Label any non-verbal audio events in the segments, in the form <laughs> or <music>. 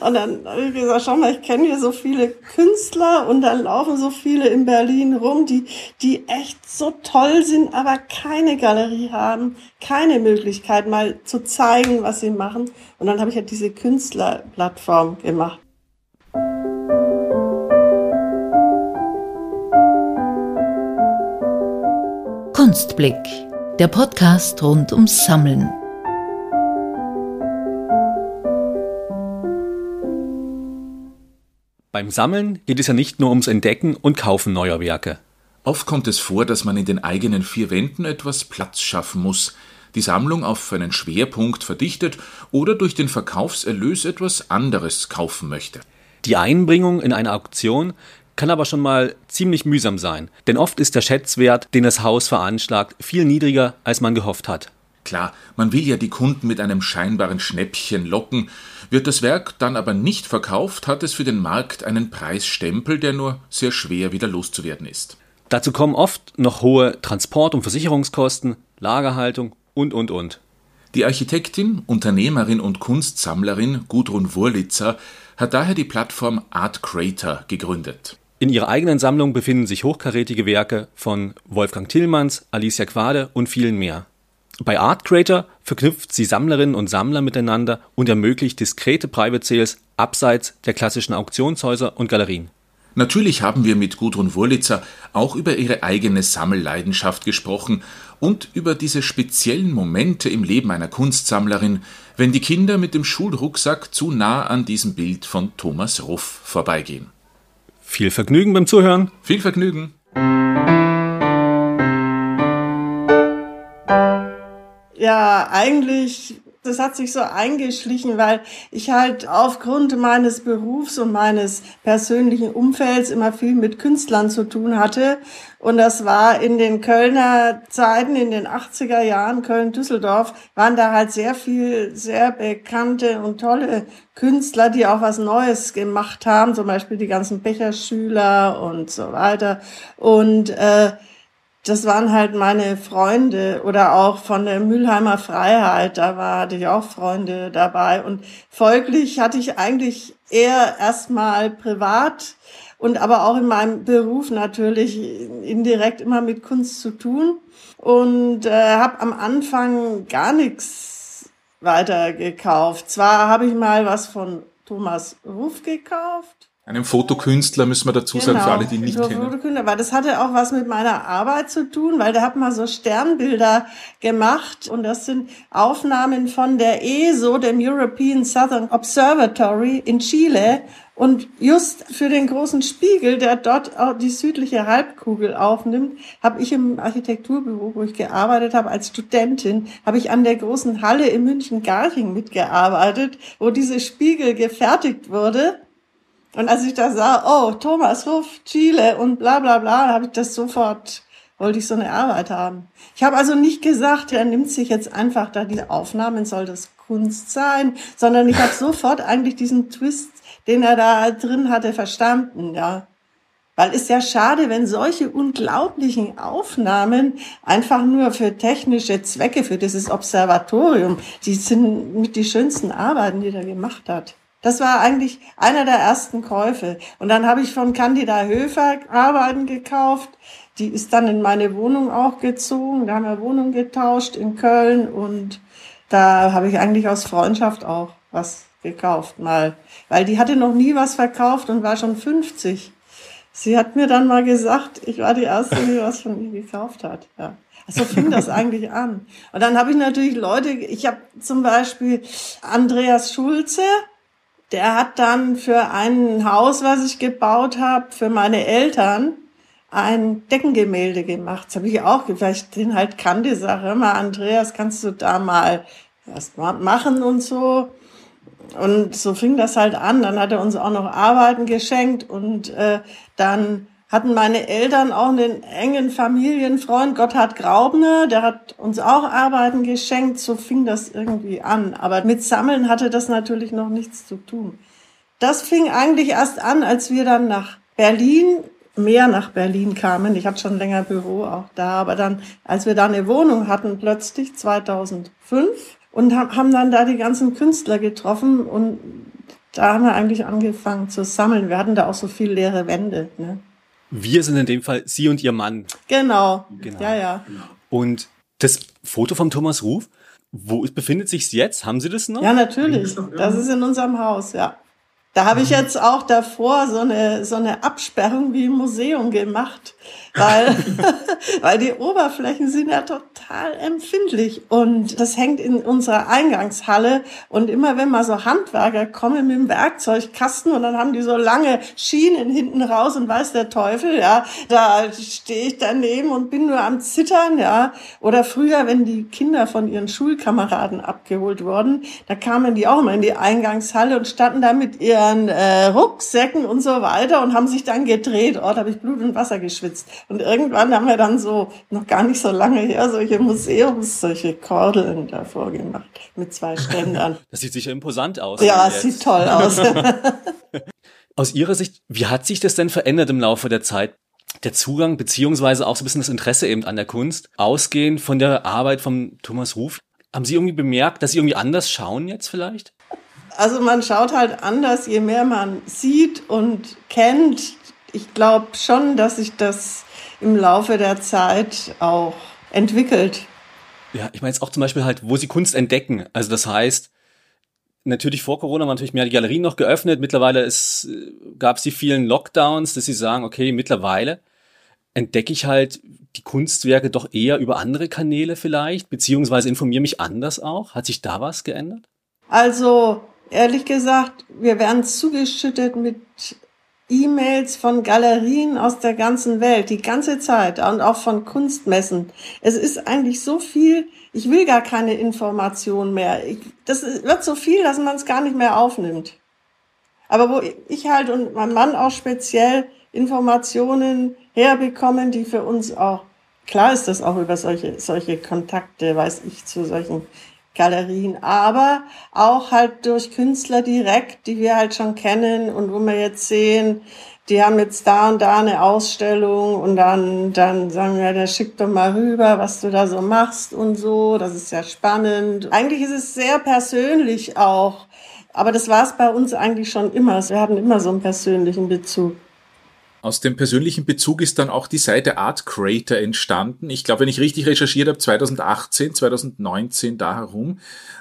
Und dann habe ich gesagt, schau mal, ich kenne hier so viele Künstler und dann laufen so viele in Berlin rum, die, die echt so toll sind, aber keine Galerie haben, keine Möglichkeit mal zu zeigen, was sie machen. Und dann habe ich halt diese Künstlerplattform gemacht. Kunstblick, der Podcast rund ums Sammeln. Beim Sammeln geht es ja nicht nur ums Entdecken und Kaufen neuer Werke. Oft kommt es vor, dass man in den eigenen vier Wänden etwas Platz schaffen muss, die Sammlung auf einen Schwerpunkt verdichtet oder durch den Verkaufserlös etwas anderes kaufen möchte. Die Einbringung in eine Auktion kann aber schon mal ziemlich mühsam sein, denn oft ist der Schätzwert, den das Haus veranschlagt, viel niedriger, als man gehofft hat. Klar, man will ja die Kunden mit einem scheinbaren Schnäppchen locken. Wird das Werk dann aber nicht verkauft, hat es für den Markt einen Preisstempel, der nur sehr schwer wieder loszuwerden ist. Dazu kommen oft noch hohe Transport- und Versicherungskosten, Lagerhaltung und, und, und. Die Architektin, Unternehmerin und Kunstsammlerin Gudrun Wurlitzer hat daher die Plattform Art Creator gegründet. In ihrer eigenen Sammlung befinden sich hochkarätige Werke von Wolfgang Tillmanns, Alicia Quade und vielen mehr. Bei Art Creator verknüpft sie Sammlerinnen und Sammler miteinander und ermöglicht diskrete Private Sales abseits der klassischen Auktionshäuser und Galerien. Natürlich haben wir mit Gudrun Wurlitzer auch über ihre eigene Sammelleidenschaft gesprochen und über diese speziellen Momente im Leben einer Kunstsammlerin, wenn die Kinder mit dem Schulrucksack zu nah an diesem Bild von Thomas Ruff vorbeigehen. Viel Vergnügen beim Zuhören. Viel Vergnügen. Ja, eigentlich, das hat sich so eingeschlichen, weil ich halt aufgrund meines Berufs und meines persönlichen Umfelds immer viel mit Künstlern zu tun hatte. Und das war in den Kölner Zeiten, in den 80er Jahren, Köln-Düsseldorf, waren da halt sehr viel, sehr bekannte und tolle Künstler, die auch was Neues gemacht haben, zum Beispiel die ganzen Becherschüler und so weiter. Und äh, das waren halt meine Freunde oder auch von der Mülheimer Freiheit, da war, hatte ich auch Freunde dabei und folglich hatte ich eigentlich eher erstmal privat und aber auch in meinem Beruf natürlich indirekt immer mit Kunst zu tun und äh, habe am Anfang gar nichts weiter gekauft. Zwar habe ich mal was von Thomas Ruff gekauft, einem Fotokünstler müssen wir dazu sagen, genau, für alle, die nicht kennen. Fotokünstler, aber das hatte auch was mit meiner Arbeit zu tun, weil der hat mal so Sternbilder gemacht und das sind Aufnahmen von der ESO, dem European Southern Observatory in Chile und just für den großen Spiegel, der dort auch die südliche Halbkugel aufnimmt, habe ich im Architekturbüro, wo ich gearbeitet habe als Studentin, habe ich an der großen Halle in München-Garching mitgearbeitet, wo diese Spiegel gefertigt wurde. Und als ich da sah, oh, Thomas Ruff, Chile und bla bla bla, habe ich das sofort, wollte ich so eine Arbeit haben. Ich habe also nicht gesagt, er nimmt sich jetzt einfach da diese Aufnahmen, soll das Kunst sein, sondern ich habe <laughs> sofort eigentlich diesen Twist, den er da drin hatte, verstanden, ja. Weil ist ja schade, wenn solche unglaublichen Aufnahmen einfach nur für technische Zwecke, für dieses Observatorium, die sind mit die schönsten Arbeiten, die er gemacht hat. Das war eigentlich einer der ersten Käufe. Und dann habe ich von Candida Höfer Arbeiten gekauft. Die ist dann in meine Wohnung auch gezogen. Da haben wir Wohnung getauscht in Köln und da habe ich eigentlich aus Freundschaft auch was gekauft mal. Weil die hatte noch nie was verkauft und war schon 50. Sie hat mir dann mal gesagt, ich war die Erste, die was von ihr gekauft hat. Ja. So fing das <laughs> eigentlich an. Und dann habe ich natürlich Leute, ich habe zum Beispiel Andreas Schulze, der hat dann für ein Haus, was ich gebaut habe, für meine Eltern, ein Deckengemälde gemacht. Das habe ich auch, vielleicht den halt kannte, sag mal, Andreas, kannst du da mal was machen und so. Und so fing das halt an. Dann hat er uns auch noch Arbeiten geschenkt und äh, dann hatten meine Eltern auch einen engen Familienfreund, Gotthard Graubner, der hat uns auch Arbeiten geschenkt, so fing das irgendwie an. Aber mit Sammeln hatte das natürlich noch nichts zu tun. Das fing eigentlich erst an, als wir dann nach Berlin, mehr nach Berlin kamen. Ich hatte schon länger Büro auch da, aber dann, als wir da eine Wohnung hatten, plötzlich 2005 und haben dann da die ganzen Künstler getroffen und da haben wir eigentlich angefangen zu sammeln. Wir hatten da auch so viel leere Wände. Ne? Wir sind in dem Fall Sie und Ihr Mann. Genau. genau. Ja, ja. Und das Foto von Thomas Ruf, wo befindet sich jetzt? Haben Sie das noch? Ja, natürlich. Das ist in unserem Haus, ja. Da habe ich jetzt auch davor so eine, so eine Absperrung wie im Museum gemacht, weil, <laughs> weil die Oberflächen sind ja total empfindlich und das hängt in unserer Eingangshalle und immer wenn mal so Handwerker kommen mit dem Werkzeugkasten und dann haben die so lange Schienen hinten raus und weiß der Teufel, ja, da stehe ich daneben und bin nur am Zittern, ja. Oder früher, wenn die Kinder von ihren Schulkameraden abgeholt wurden, da kamen die auch mal in die Eingangshalle und standen da mit ihren ihren äh, Rucksäcken und so weiter und haben sich dann gedreht. Oh, da habe ich Blut und Wasser geschwitzt. Und irgendwann haben wir dann so, noch gar nicht so lange her, solche Museums, solche Kordeln davor gemacht mit zwei <laughs> Ständern. Das sieht sicher imposant aus. Ja, es sieht toll aus. <laughs> aus Ihrer Sicht, wie hat sich das denn verändert im Laufe der Zeit? der Zugang beziehungsweise auch so ein bisschen das Interesse eben an der Kunst, ausgehend von der Arbeit von Thomas Ruf. Haben Sie irgendwie bemerkt, dass Sie irgendwie anders schauen jetzt vielleicht? Also man schaut halt anders, je mehr man sieht und kennt. Ich glaube schon, dass sich das im Laufe der Zeit auch entwickelt. Ja, ich meine jetzt auch zum Beispiel halt, wo sie Kunst entdecken. Also das heißt, natürlich vor Corona waren natürlich mehr die Galerien noch geöffnet. Mittlerweile ist, gab es die vielen Lockdowns, dass sie sagen, okay, mittlerweile entdecke ich halt die Kunstwerke doch eher über andere Kanäle vielleicht, beziehungsweise informiere mich anders auch. Hat sich da was geändert? Also ehrlich gesagt, wir werden zugeschüttet mit E-Mails von Galerien aus der ganzen Welt, die ganze Zeit und auch von Kunstmessen. Es ist eigentlich so viel, ich will gar keine Information mehr. Ich, das wird so viel, dass man es gar nicht mehr aufnimmt. Aber wo ich halt und mein Mann auch speziell Informationen herbekommen, die für uns auch, klar ist das auch über solche, solche Kontakte, weiß ich, zu solchen Galerien, aber auch halt durch Künstler direkt, die wir halt schon kennen und wo wir jetzt sehen, die haben jetzt da und da eine Ausstellung und dann, dann sagen wir, der schickt doch mal rüber, was du da so machst und so. Das ist ja spannend. Eigentlich ist es sehr persönlich auch. Aber das war es bei uns eigentlich schon immer. Wir hatten immer so einen persönlichen Bezug. Aus dem persönlichen Bezug ist dann auch die Seite Art Creator entstanden. Ich glaube, wenn ich richtig recherchiert habe, 2018, 2019 da herum.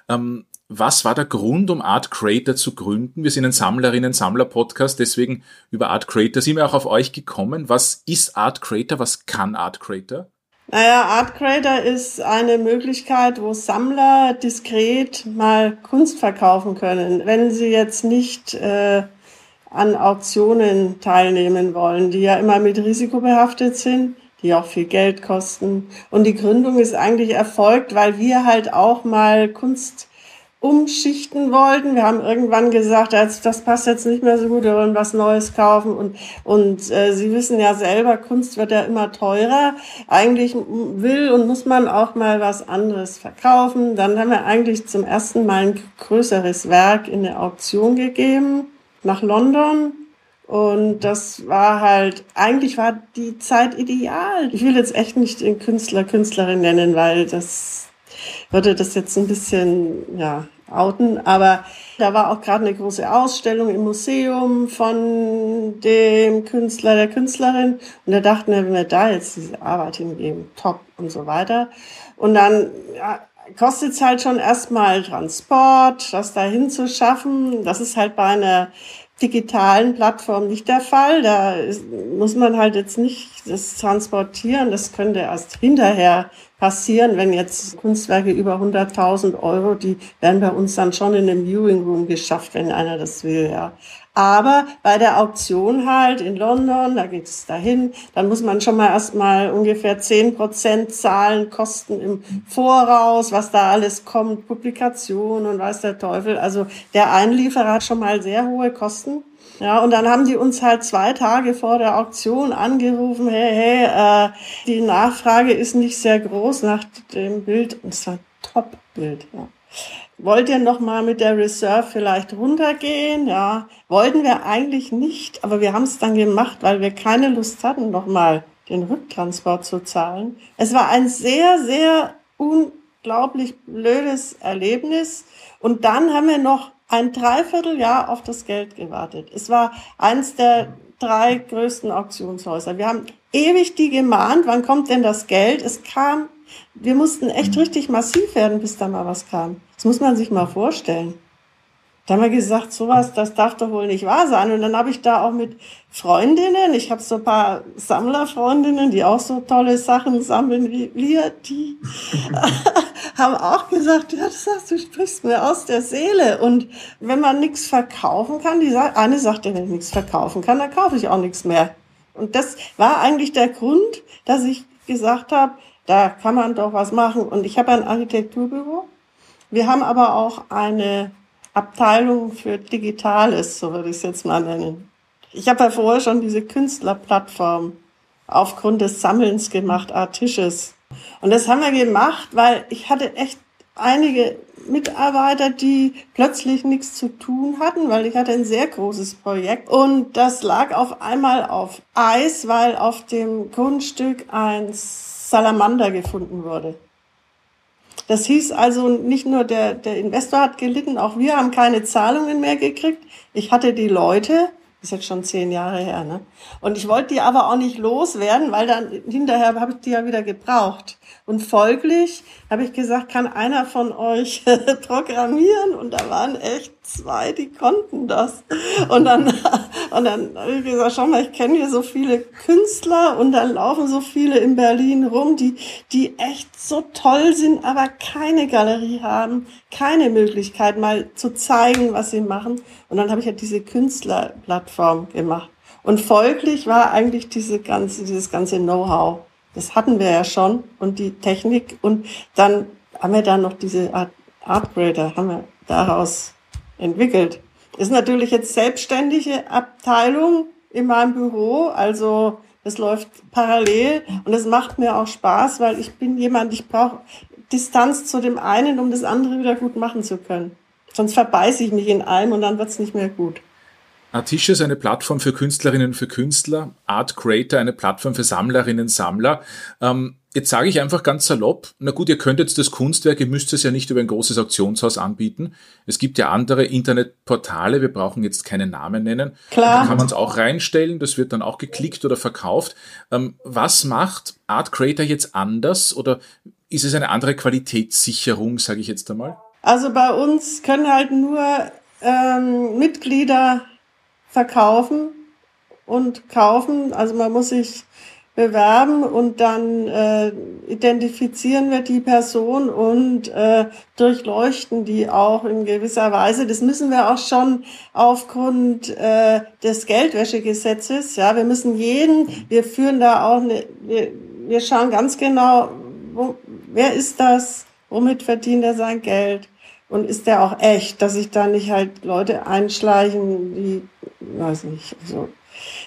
Ähm, was war der Grund, um Art Creator zu gründen? Wir sind ein Sammlerinnen, Sammler-Podcast, deswegen über Art Creator sind wir auch auf euch gekommen. Was ist Art Creator? Was kann Art Creator? Naja, Art Creator ist eine Möglichkeit, wo Sammler diskret mal Kunst verkaufen können. Wenn sie jetzt nicht äh, an Auktionen teilnehmen wollen, die ja immer mit Risiko behaftet sind, die auch viel Geld kosten. Und die Gründung ist eigentlich erfolgt, weil wir halt auch mal Kunst umschichten wollten. Wir haben irgendwann gesagt, das, passt jetzt nicht mehr so gut, wir wollen was Neues kaufen. Und, und äh, Sie wissen ja selber, Kunst wird ja immer teurer. Eigentlich will und muss man auch mal was anderes verkaufen. Dann haben wir eigentlich zum ersten Mal ein größeres Werk in eine Auktion gegeben nach London. Und das war halt, eigentlich war die Zeit ideal. Ich will jetzt echt nicht den Künstler, Künstlerin nennen, weil das würde das jetzt ein bisschen, ja, outen. Aber da war auch gerade eine große Ausstellung im Museum von dem Künstler, der Künstlerin. Und da dachten wir, wenn wir da jetzt diese Arbeit hingeben, top und so weiter. Und dann, ja, kostet es halt schon erstmal Transport, das dahin zu schaffen. Das ist halt bei einer digitalen Plattform nicht der Fall. Da muss man halt jetzt nicht das transportieren. Das könnte erst hinterher passieren, wenn jetzt Kunstwerke über 100.000 Euro, die werden bei uns dann schon in einem Viewing Room geschafft, wenn einer das will, ja. Aber bei der Auktion halt in London, da geht es dahin, dann muss man schon mal erstmal ungefähr zehn Prozent zahlen, Kosten im Voraus, was da alles kommt, Publikation und weiß der Teufel. Also der Einlieferer hat schon mal sehr hohe Kosten. Ja, und dann haben die uns halt zwei Tage vor der Auktion angerufen, hey, hey, äh, die Nachfrage ist nicht sehr groß nach dem Bild. Und es war ein Top-Bild, ja wollt ihr noch mal mit der Reserve vielleicht runtergehen? Ja, wollten wir eigentlich nicht, aber wir haben es dann gemacht, weil wir keine Lust hatten, noch mal den Rücktransport zu zahlen. Es war ein sehr, sehr unglaublich blödes Erlebnis. Und dann haben wir noch ein Dreivierteljahr auf das Geld gewartet. Es war eins der drei größten Auktionshäuser. Wir haben ewig die gemahnt, wann kommt denn das Geld? Es kam, wir mussten echt richtig massiv werden, bis da mal was kam. Das muss man sich mal vorstellen. Da haben wir gesagt, sowas, das darf doch wohl nicht wahr sein. Und dann habe ich da auch mit Freundinnen, ich habe so ein paar Sammlerfreundinnen, die auch so tolle Sachen sammeln wie wir, die <laughs> haben auch gesagt, ja, das sagst du sprichst mir aus der Seele. Und wenn man nichts verkaufen kann, die sagt, eine sagt, wenn ich nichts verkaufen kann, dann kaufe ich auch nichts mehr. Und das war eigentlich der Grund, dass ich gesagt habe, da kann man doch was machen. Und ich habe ein Architekturbüro. Wir haben aber auch eine Abteilung für Digitales, so würde ich es jetzt mal nennen. Ich habe ja vorher schon diese Künstlerplattform aufgrund des Sammelns gemacht, Artisches. Und das haben wir gemacht, weil ich hatte echt einige Mitarbeiter, die plötzlich nichts zu tun hatten, weil ich hatte ein sehr großes Projekt. Und das lag auf einmal auf Eis, weil auf dem Grundstück ein Salamander gefunden wurde. Das hieß also nicht nur der, der Investor hat gelitten, auch wir haben keine Zahlungen mehr gekriegt. Ich hatte die Leute, ist jetzt schon zehn Jahre her, ne? Und ich wollte die aber auch nicht loswerden, weil dann hinterher habe ich die ja wieder gebraucht. Und folglich habe ich gesagt, kann einer von euch <laughs> programmieren? Und da waren echt zwei, die konnten das. Und dann, <laughs> und dann habe ich gesagt, schau mal, ich kenne hier so viele Künstler und dann laufen so viele in Berlin rum, die, die echt so toll sind, aber keine Galerie haben, keine Möglichkeit mal zu zeigen, was sie machen. Und dann habe ich ja diese Künstlerplattform gemacht. Und folglich war eigentlich diese ganze, dieses ganze Know-how das hatten wir ja schon und die Technik und dann haben wir dann noch diese Art Artgrader, haben wir daraus entwickelt. Ist natürlich jetzt selbstständige Abteilung in meinem Büro, also es läuft parallel und es macht mir auch Spaß, weil ich bin jemand, ich brauche Distanz zu dem einen, um das andere wieder gut machen zu können. Sonst verbeiße ich mich in einem und dann wird's nicht mehr gut. Artische ist eine Plattform für Künstlerinnen und für Künstler, Art Creator eine Plattform für Sammlerinnen und Sammler. Ähm, jetzt sage ich einfach ganz salopp, na gut, ihr könnt jetzt das Kunstwerk, ihr müsst es ja nicht über ein großes Auktionshaus anbieten. Es gibt ja andere Internetportale, wir brauchen jetzt keine Namen nennen. Klar. Da kann man es auch reinstellen, das wird dann auch geklickt oder verkauft. Ähm, was macht Art Creator jetzt anders oder ist es eine andere Qualitätssicherung, sage ich jetzt einmal? Also bei uns können halt nur ähm, Mitglieder verkaufen und kaufen. Also man muss sich bewerben und dann äh, identifizieren wir die Person und äh, durchleuchten die auch in gewisser Weise. Das müssen wir auch schon aufgrund äh, des Geldwäschegesetzes. Ja, wir müssen jeden, wir führen da auch eine, wir, wir schauen ganz genau, wo, wer ist das, womit verdient er sein Geld und ist der auch echt, dass sich da nicht halt Leute einschleichen, die weiß nicht, also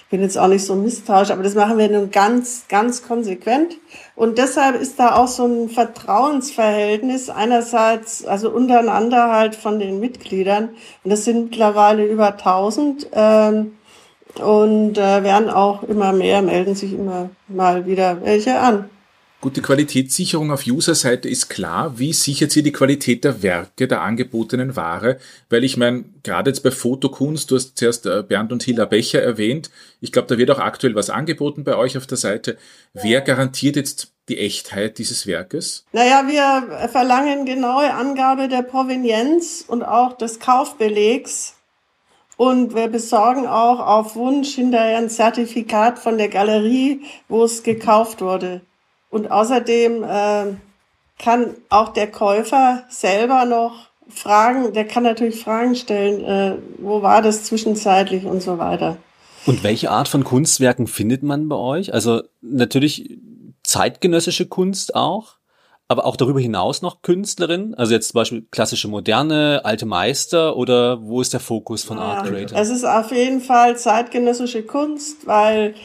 bin jetzt auch nicht so misstrauisch, aber das machen wir nun ganz, ganz konsequent. Und deshalb ist da auch so ein Vertrauensverhältnis einerseits, also untereinander halt von den Mitgliedern. Und das sind mittlerweile über 1000 ähm, und äh, werden auch immer mehr, melden sich immer mal wieder welche an. Gute Qualitätssicherung auf User-Seite ist klar. Wie sichert sie die Qualität der Werke, der angebotenen Ware? Weil ich meine, gerade jetzt bei Fotokunst, du hast zuerst äh, Bernd und Hilla Becher erwähnt. Ich glaube, da wird auch aktuell was angeboten bei euch auf der Seite. Wer garantiert jetzt die Echtheit dieses Werkes? Naja, wir verlangen genaue Angabe der Provenienz und auch des Kaufbelegs. Und wir besorgen auch auf Wunsch hinterher ein Zertifikat von der Galerie, wo es gekauft wurde. Und außerdem äh, kann auch der Käufer selber noch Fragen, der kann natürlich Fragen stellen, äh, wo war das zwischenzeitlich und so weiter. Und welche Art von Kunstwerken findet man bei euch? Also natürlich zeitgenössische Kunst auch, aber auch darüber hinaus noch Künstlerin? Also jetzt zum Beispiel klassische Moderne, alte Meister oder wo ist der Fokus von ja, Art Creator? Es ist auf jeden Fall zeitgenössische Kunst, weil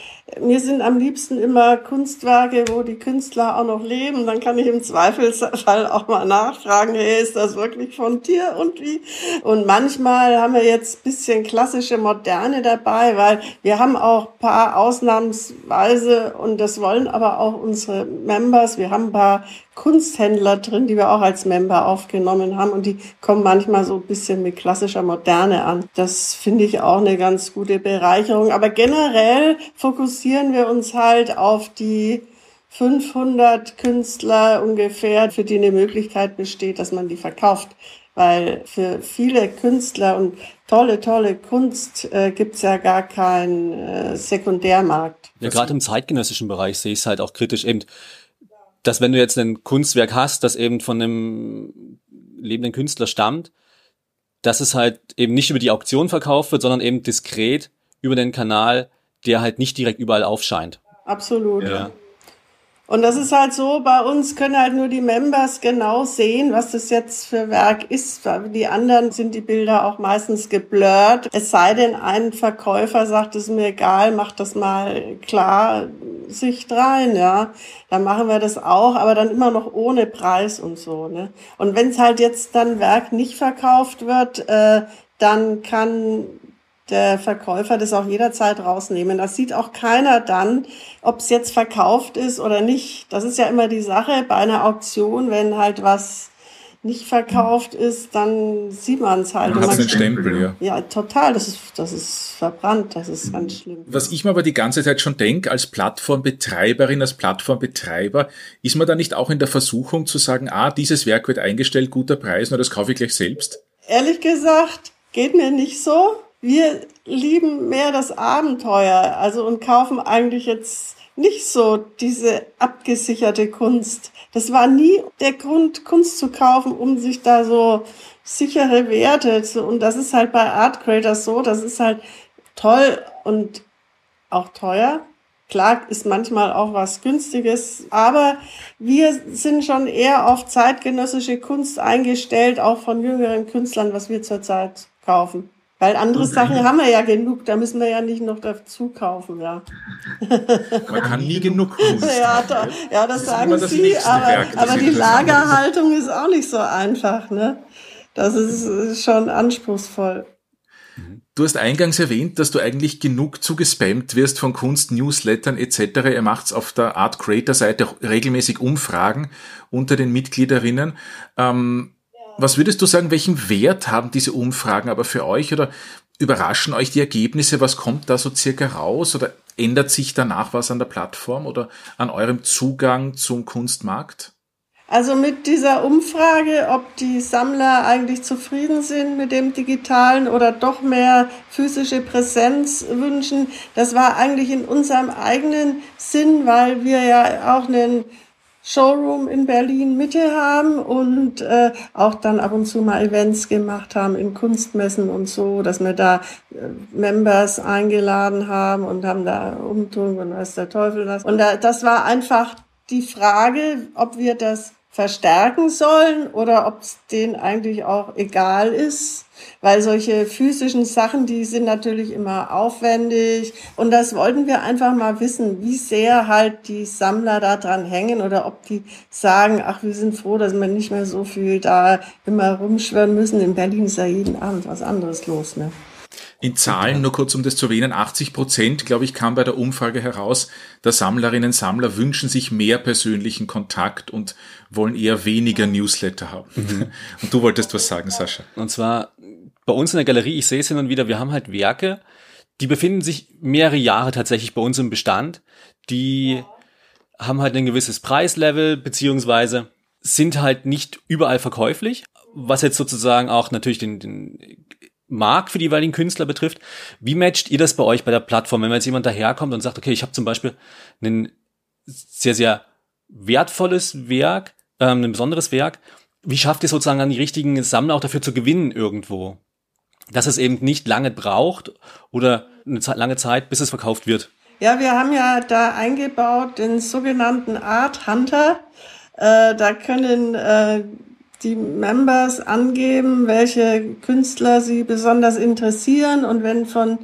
mir sind am liebsten immer Kunstwerke, wo die Künstler auch noch leben. Dann kann ich im Zweifelsfall auch mal nachfragen, hey, ist das wirklich von dir und wie? Und manchmal haben wir jetzt bisschen klassische Moderne dabei, weil wir haben auch paar ausnahmsweise, und das wollen aber auch unsere Members, wir haben ein paar Kunst Kunsthändler drin, die wir auch als Member aufgenommen haben und die kommen manchmal so ein bisschen mit klassischer Moderne an. Das finde ich auch eine ganz gute Bereicherung. Aber generell fokussieren wir uns halt auf die 500 Künstler ungefähr, für die eine Möglichkeit besteht, dass man die verkauft. Weil für viele Künstler und tolle, tolle Kunst äh, gibt's ja gar keinen äh, Sekundärmarkt. Ja, gerade im zeitgenössischen Bereich sehe ich es halt auch kritisch eben, dass wenn du jetzt ein Kunstwerk hast, das eben von einem lebenden Künstler stammt, dass es halt eben nicht über die Auktion verkauft wird, sondern eben diskret über den Kanal, der halt nicht direkt überall aufscheint. Absolut. Ja. Und das ist halt so, bei uns können halt nur die Members genau sehen, was das jetzt für Werk ist. Die anderen sind die Bilder auch meistens geblurrt. Es sei denn, ein Verkäufer sagt, es ist mir egal, mach das mal klar Sicht rein, ja. Dann machen wir das auch, aber dann immer noch ohne Preis und so, ne. Und wenn es halt jetzt dann Werk nicht verkauft wird, äh, dann kann der Verkäufer das auch jederzeit rausnehmen. Das sieht auch keiner dann, ob es jetzt verkauft ist oder nicht. Das ist ja immer die Sache bei einer Auktion, wenn halt was nicht verkauft ist, dann sieht man es halt. Man hat einen Stempel, ja. Ja, total. Das ist, das ist verbrannt. Das ist ganz schlimm. Was ich mir aber die ganze Zeit schon denke, als Plattformbetreiberin, als Plattformbetreiber, ist man da nicht auch in der Versuchung zu sagen, ah, dieses Werk wird eingestellt, guter Preis, nur das kaufe ich gleich selbst? Ehrlich gesagt, geht mir nicht so wir lieben mehr das Abenteuer, also und kaufen eigentlich jetzt nicht so diese abgesicherte Kunst. Das war nie der Grund, Kunst zu kaufen, um sich da so sichere Werte zu, und das ist halt bei Art Creators so, das ist halt toll und auch teuer. Klar ist manchmal auch was Günstiges, aber wir sind schon eher auf zeitgenössische Kunst eingestellt, auch von jüngeren Künstlern, was wir zurzeit kaufen. Weil andere Sachen haben wir ja genug, da müssen wir ja nicht noch dazu kaufen, ja. Man kann nie genug <laughs> Kunst ja, da, ja, das, das sagen das Sie, aber, Werk, aber die Lagerhaltung ist auch nicht so einfach, ne? Das ist schon anspruchsvoll. Du hast eingangs erwähnt, dass du eigentlich genug zugespammt wirst von Kunst, Newslettern etc. Ihr macht auf der Art Creator Seite auch regelmäßig Umfragen unter den Mitgliederinnen. Ähm, was würdest du sagen, welchen Wert haben diese Umfragen aber für euch oder überraschen euch die Ergebnisse? Was kommt da so circa raus oder ändert sich danach was an der Plattform oder an eurem Zugang zum Kunstmarkt? Also mit dieser Umfrage, ob die Sammler eigentlich zufrieden sind mit dem digitalen oder doch mehr physische Präsenz wünschen, das war eigentlich in unserem eigenen Sinn, weil wir ja auch einen Showroom in Berlin Mitte haben und äh, auch dann ab und zu mal Events gemacht haben in Kunstmessen und so, dass wir da äh, Members eingeladen haben und haben da Umtrunk und weiß der Teufel was. Und da, das war einfach die Frage, ob wir das verstärken sollen oder ob es denen eigentlich auch egal ist, weil solche physischen Sachen, die sind natürlich immer aufwendig und das wollten wir einfach mal wissen, wie sehr halt die Sammler da dran hängen oder ob die sagen, ach, wir sind froh, dass wir nicht mehr so viel da immer rumschwören müssen. In Berlin ist ja jeden Abend was anderes los, ne? In Zahlen, nur kurz um das zu erwähnen, 80 Prozent, glaube ich, kam bei der Umfrage heraus, der Sammlerinnen und Sammler wünschen sich mehr persönlichen Kontakt und wollen eher weniger Newsletter haben. Mhm. Und du wolltest was sagen, Sascha. Und zwar bei uns in der Galerie, ich sehe es hin und wieder, wir haben halt Werke, die befinden sich mehrere Jahre tatsächlich bei uns im Bestand, die haben halt ein gewisses Preislevel, beziehungsweise sind halt nicht überall verkäuflich, was jetzt sozusagen auch natürlich den, den Markt für die jeweiligen Künstler betrifft. Wie matcht ihr das bei euch bei der Plattform, wenn jetzt jemand daherkommt und sagt, okay, ich habe zum Beispiel ein sehr, sehr wertvolles Werk, ähm, ein besonderes Werk. Wie schafft ihr sozusagen dann die richtigen Sammler auch dafür zu gewinnen irgendwo? Dass es eben nicht lange braucht oder eine lange Zeit, bis es verkauft wird. Ja, wir haben ja da eingebaut den sogenannten Art Hunter. Äh, da können äh, die Members angeben, welche Künstler sie besonders interessieren und wenn von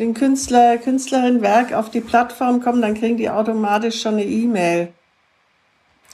den Künstler, Künstlerin Werk auf die Plattform kommen, dann kriegen die automatisch schon eine E-Mail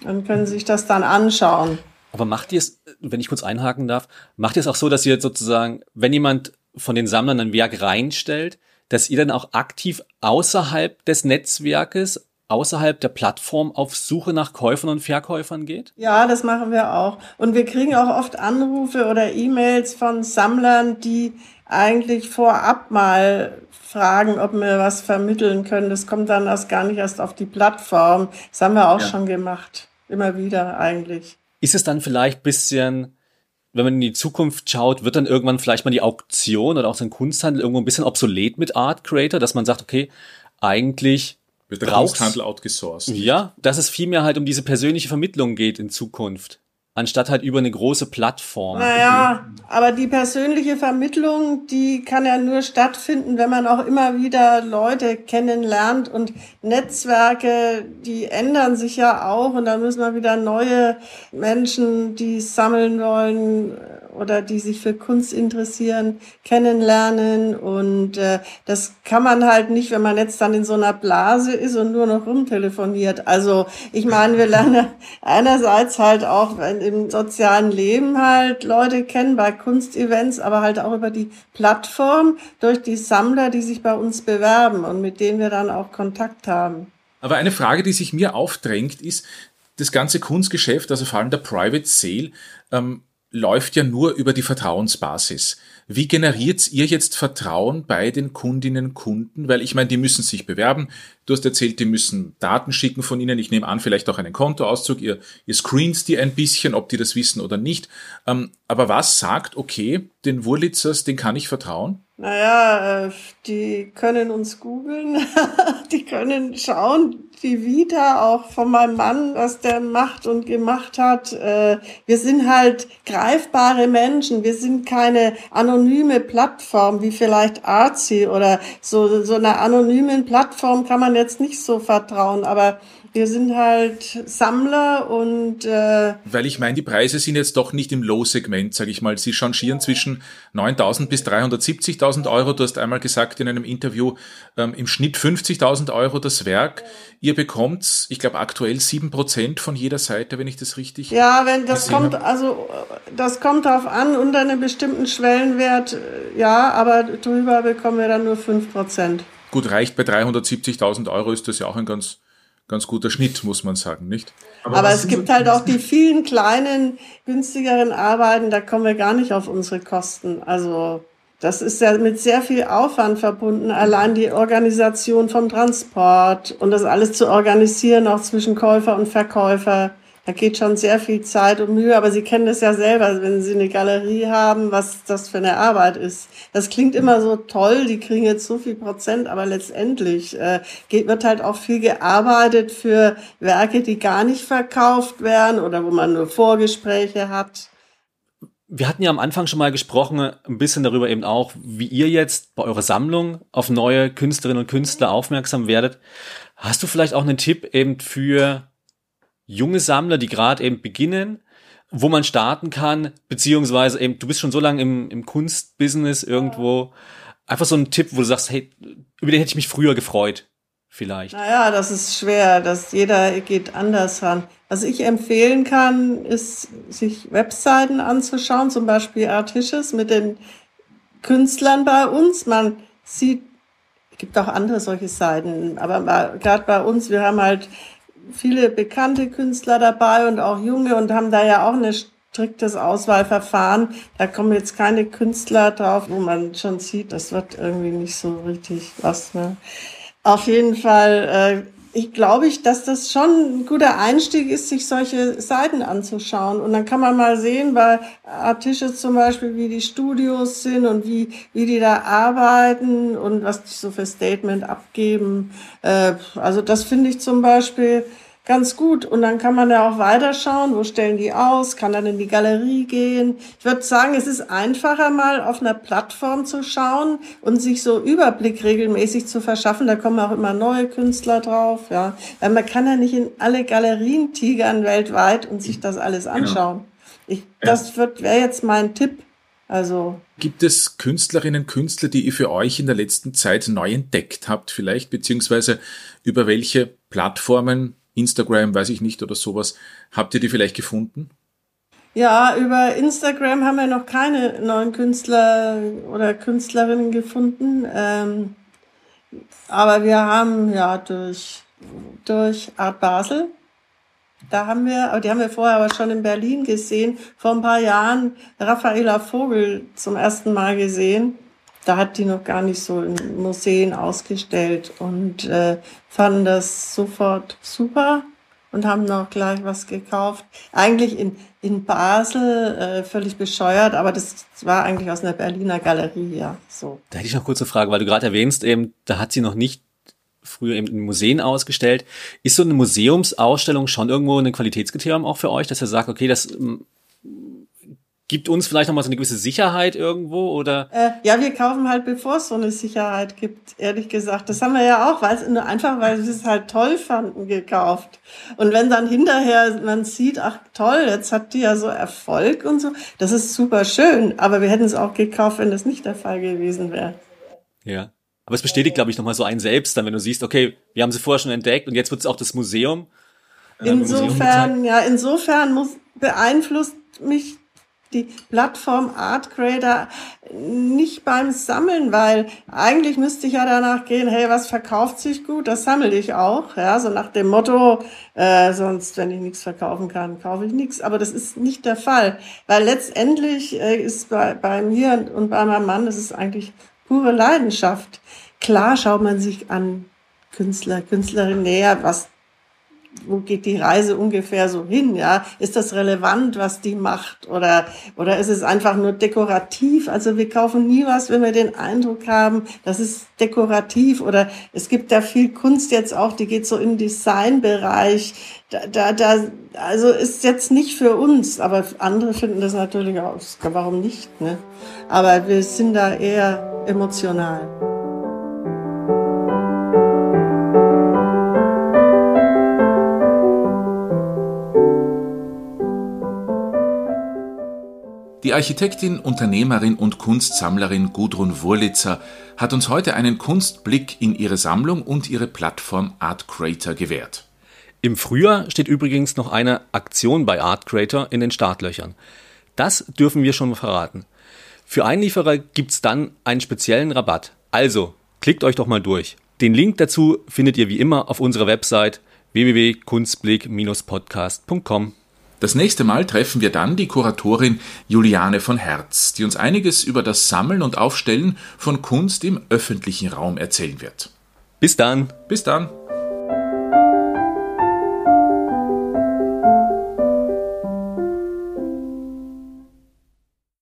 und können sich das dann anschauen. Aber macht ihr es, wenn ich kurz einhaken darf, macht ihr es auch so, dass ihr sozusagen, wenn jemand von den Sammlern ein Werk reinstellt, dass ihr dann auch aktiv außerhalb des Netzwerkes außerhalb der Plattform auf Suche nach Käufern und Verkäufern geht? Ja, das machen wir auch. Und wir kriegen auch oft Anrufe oder E-Mails von Sammlern, die eigentlich vorab mal fragen, ob wir was vermitteln können. Das kommt dann erst gar nicht erst auf die Plattform. Das haben wir auch ja. schon gemacht. Immer wieder eigentlich. Ist es dann vielleicht bisschen, wenn man in die Zukunft schaut, wird dann irgendwann vielleicht mal die Auktion oder auch so ein Kunsthandel irgendwo ein bisschen obsolet mit Art Creator, dass man sagt, okay, eigentlich wird der Kunsthandel outgesourced. Ja, dass es vielmehr halt um diese persönliche Vermittlung geht in Zukunft anstatt halt über eine große Plattform. Naja, aber die persönliche Vermittlung, die kann ja nur stattfinden, wenn man auch immer wieder Leute kennenlernt und Netzwerke, die ändern sich ja auch und dann müssen wir wieder neue Menschen, die sammeln wollen, oder die sich für Kunst interessieren, kennenlernen. Und äh, das kann man halt nicht, wenn man jetzt dann in so einer Blase ist und nur noch rumtelefoniert. Also ich meine, wir lernen <laughs> einerseits halt auch im sozialen Leben halt Leute kennen bei Kunstevents, aber halt auch über die Plattform durch die Sammler, die sich bei uns bewerben und mit denen wir dann auch Kontakt haben. Aber eine Frage, die sich mir aufdrängt, ist, das ganze Kunstgeschäft, also vor allem der Private Sale, ähm, läuft ja nur über die Vertrauensbasis. Wie generiert ihr jetzt Vertrauen bei den Kundinnen Kunden? Weil ich meine, die müssen sich bewerben. Du hast erzählt, die müssen Daten schicken von ihnen. Ich nehme an, vielleicht auch einen Kontoauszug. Ihr, ihr screens die ein bisschen, ob die das wissen oder nicht. Ähm, aber was sagt, okay, den Wurlitzers, den kann ich vertrauen? Naja, äh, die können uns googeln, <laughs> die können schauen, die Vita auch von meinem Mann, was der macht und gemacht hat. Äh, wir sind halt greifbare Menschen, wir sind keine anonyme Plattform wie vielleicht Arzi oder so, so einer anonymen Plattform kann man jetzt nicht so vertrauen, aber wir sind halt Sammler und äh weil ich meine, die Preise sind jetzt doch nicht im Low-Segment, sage ich mal. Sie changieren zwischen 9.000 bis 370.000 Euro. Du hast einmal gesagt in einem Interview ähm, im Schnitt 50.000 Euro das Werk. Ihr bekommt, ich glaube aktuell sieben Prozent von jeder Seite, wenn ich das richtig. Ja, wenn das kommt, habe. also das kommt darauf an unter einem bestimmten Schwellenwert, ja, aber drüber bekommen wir dann nur fünf Prozent. Gut, reicht bei 370.000 Euro ist das ja auch ein ganz ganz guter Schnitt, muss man sagen, nicht? Aber, Aber es gibt halt auch die vielen kleinen, günstigeren Arbeiten, da kommen wir gar nicht auf unsere Kosten. Also das ist ja mit sehr viel Aufwand verbunden, allein die Organisation vom Transport und das alles zu organisieren, auch zwischen Käufer und Verkäufer. Da geht schon sehr viel Zeit und Mühe, aber Sie kennen das ja selber, wenn Sie eine Galerie haben, was das für eine Arbeit ist. Das klingt immer so toll, die kriegen jetzt so viel Prozent, aber letztendlich äh, wird halt auch viel gearbeitet für Werke, die gar nicht verkauft werden oder wo man nur Vorgespräche hat. Wir hatten ja am Anfang schon mal gesprochen, ein bisschen darüber eben auch, wie ihr jetzt bei eurer Sammlung auf neue Künstlerinnen und Künstler aufmerksam werdet. Hast du vielleicht auch einen Tipp eben für junge Sammler, die gerade eben beginnen, wo man starten kann, beziehungsweise eben, du bist schon so lange im, im Kunstbusiness irgendwo, einfach so ein Tipp, wo du sagst, hey, über den hätte ich mich früher gefreut, vielleicht. Naja, das ist schwer, dass jeder geht anders ran. Was ich empfehlen kann, ist, sich Webseiten anzuschauen, zum Beispiel Artisches mit den Künstlern bei uns. Man sieht, gibt auch andere solche Seiten, aber gerade bei uns, wir haben halt viele bekannte Künstler dabei und auch junge und haben da ja auch ein striktes Auswahlverfahren. Da kommen jetzt keine Künstler drauf, wo man schon sieht, das wird irgendwie nicht so richtig was. Ne? Auf jeden Fall äh, ich glaube ich, dass das schon ein guter Einstieg ist, sich solche Seiten anzuschauen. Und dann kann man mal sehen, bei Artisches zum Beispiel, wie die Studios sind und wie, wie die da arbeiten und was die so für Statement abgeben. Äh, also das finde ich zum Beispiel ganz gut. Und dann kann man ja auch weiterschauen, wo stellen die aus, kann dann in die Galerie gehen. Ich würde sagen, es ist einfacher mal auf einer Plattform zu schauen und sich so Überblick regelmäßig zu verschaffen. Da kommen auch immer neue Künstler drauf, ja. Weil man kann ja nicht in alle Galerien tigern weltweit und sich das alles genau. anschauen. Ich, das wird wäre jetzt mein Tipp. Also Gibt es Künstlerinnen, Künstler, die ihr für euch in der letzten Zeit neu entdeckt habt, vielleicht, beziehungsweise über welche Plattformen Instagram, weiß ich nicht, oder sowas. Habt ihr die vielleicht gefunden? Ja, über Instagram haben wir noch keine neuen Künstler oder Künstlerinnen gefunden. Ähm, aber wir haben ja durch durch Art Basel. Da haben wir, die haben wir vorher aber schon in Berlin gesehen, vor ein paar Jahren Raffaela Vogel zum ersten Mal gesehen. Da hat die noch gar nicht so in Museen ausgestellt und äh, fanden das sofort super und haben noch gleich was gekauft. Eigentlich in, in Basel, äh, völlig bescheuert, aber das war eigentlich aus einer Berliner Galerie, ja, so. Da hätte ich noch kurze Frage, weil du gerade erwähnst, eben, da hat sie noch nicht früher eben in Museen ausgestellt. Ist so eine Museumsausstellung schon irgendwo ein Qualitätskriterium auch für euch, dass ihr sagt, okay, das gibt uns vielleicht nochmal so eine gewisse Sicherheit irgendwo oder? Äh, ja, wir kaufen halt, bevor es so eine Sicherheit gibt, ehrlich gesagt. Das haben wir ja auch, weil es nur einfach, weil wir es halt toll fanden, gekauft. Und wenn dann hinterher man sieht, ach toll, jetzt hat die ja so Erfolg und so, das ist super schön. Aber wir hätten es auch gekauft, wenn das nicht der Fall gewesen wäre. Ja. Aber es bestätigt, glaube ich, nochmal so einen selbst, dann, wenn du siehst, okay, wir haben sie vorher schon entdeckt und jetzt wird es auch das Museum. Äh, insofern, Museum ja, insofern muss, beeinflusst mich die Plattform Art Creator nicht beim Sammeln, weil eigentlich müsste ich ja danach gehen, hey, was verkauft sich gut, das sammle ich auch, ja, so nach dem Motto, äh, sonst, wenn ich nichts verkaufen kann, kaufe ich nichts. Aber das ist nicht der Fall, weil letztendlich äh, ist bei, bei mir und bei meinem Mann, das ist eigentlich pure Leidenschaft. Klar schaut man sich an Künstler, Künstlerin näher, was wo geht die Reise ungefähr so hin? Ja, ist das relevant, was die macht, oder oder ist es einfach nur dekorativ? Also wir kaufen nie was, wenn wir den Eindruck haben, das ist dekorativ. Oder es gibt da viel Kunst jetzt auch, die geht so im Designbereich. Da, da, da, also ist jetzt nicht für uns, aber andere finden das natürlich auch. Warum nicht? Ne? Aber wir sind da eher emotional. Die Architektin, Unternehmerin und Kunstsammlerin Gudrun Wurlitzer hat uns heute einen Kunstblick in ihre Sammlung und ihre Plattform Art Creator gewährt. Im Frühjahr steht übrigens noch eine Aktion bei Art Creator in den Startlöchern. Das dürfen wir schon verraten. Für Einlieferer gibt's dann einen speziellen Rabatt. Also, klickt euch doch mal durch. Den Link dazu findet ihr wie immer auf unserer Website www.kunstblick-podcast.com. Das nächste Mal treffen wir dann die Kuratorin Juliane von Herz, die uns einiges über das Sammeln und Aufstellen von Kunst im öffentlichen Raum erzählen wird. Bis dann. Bis dann.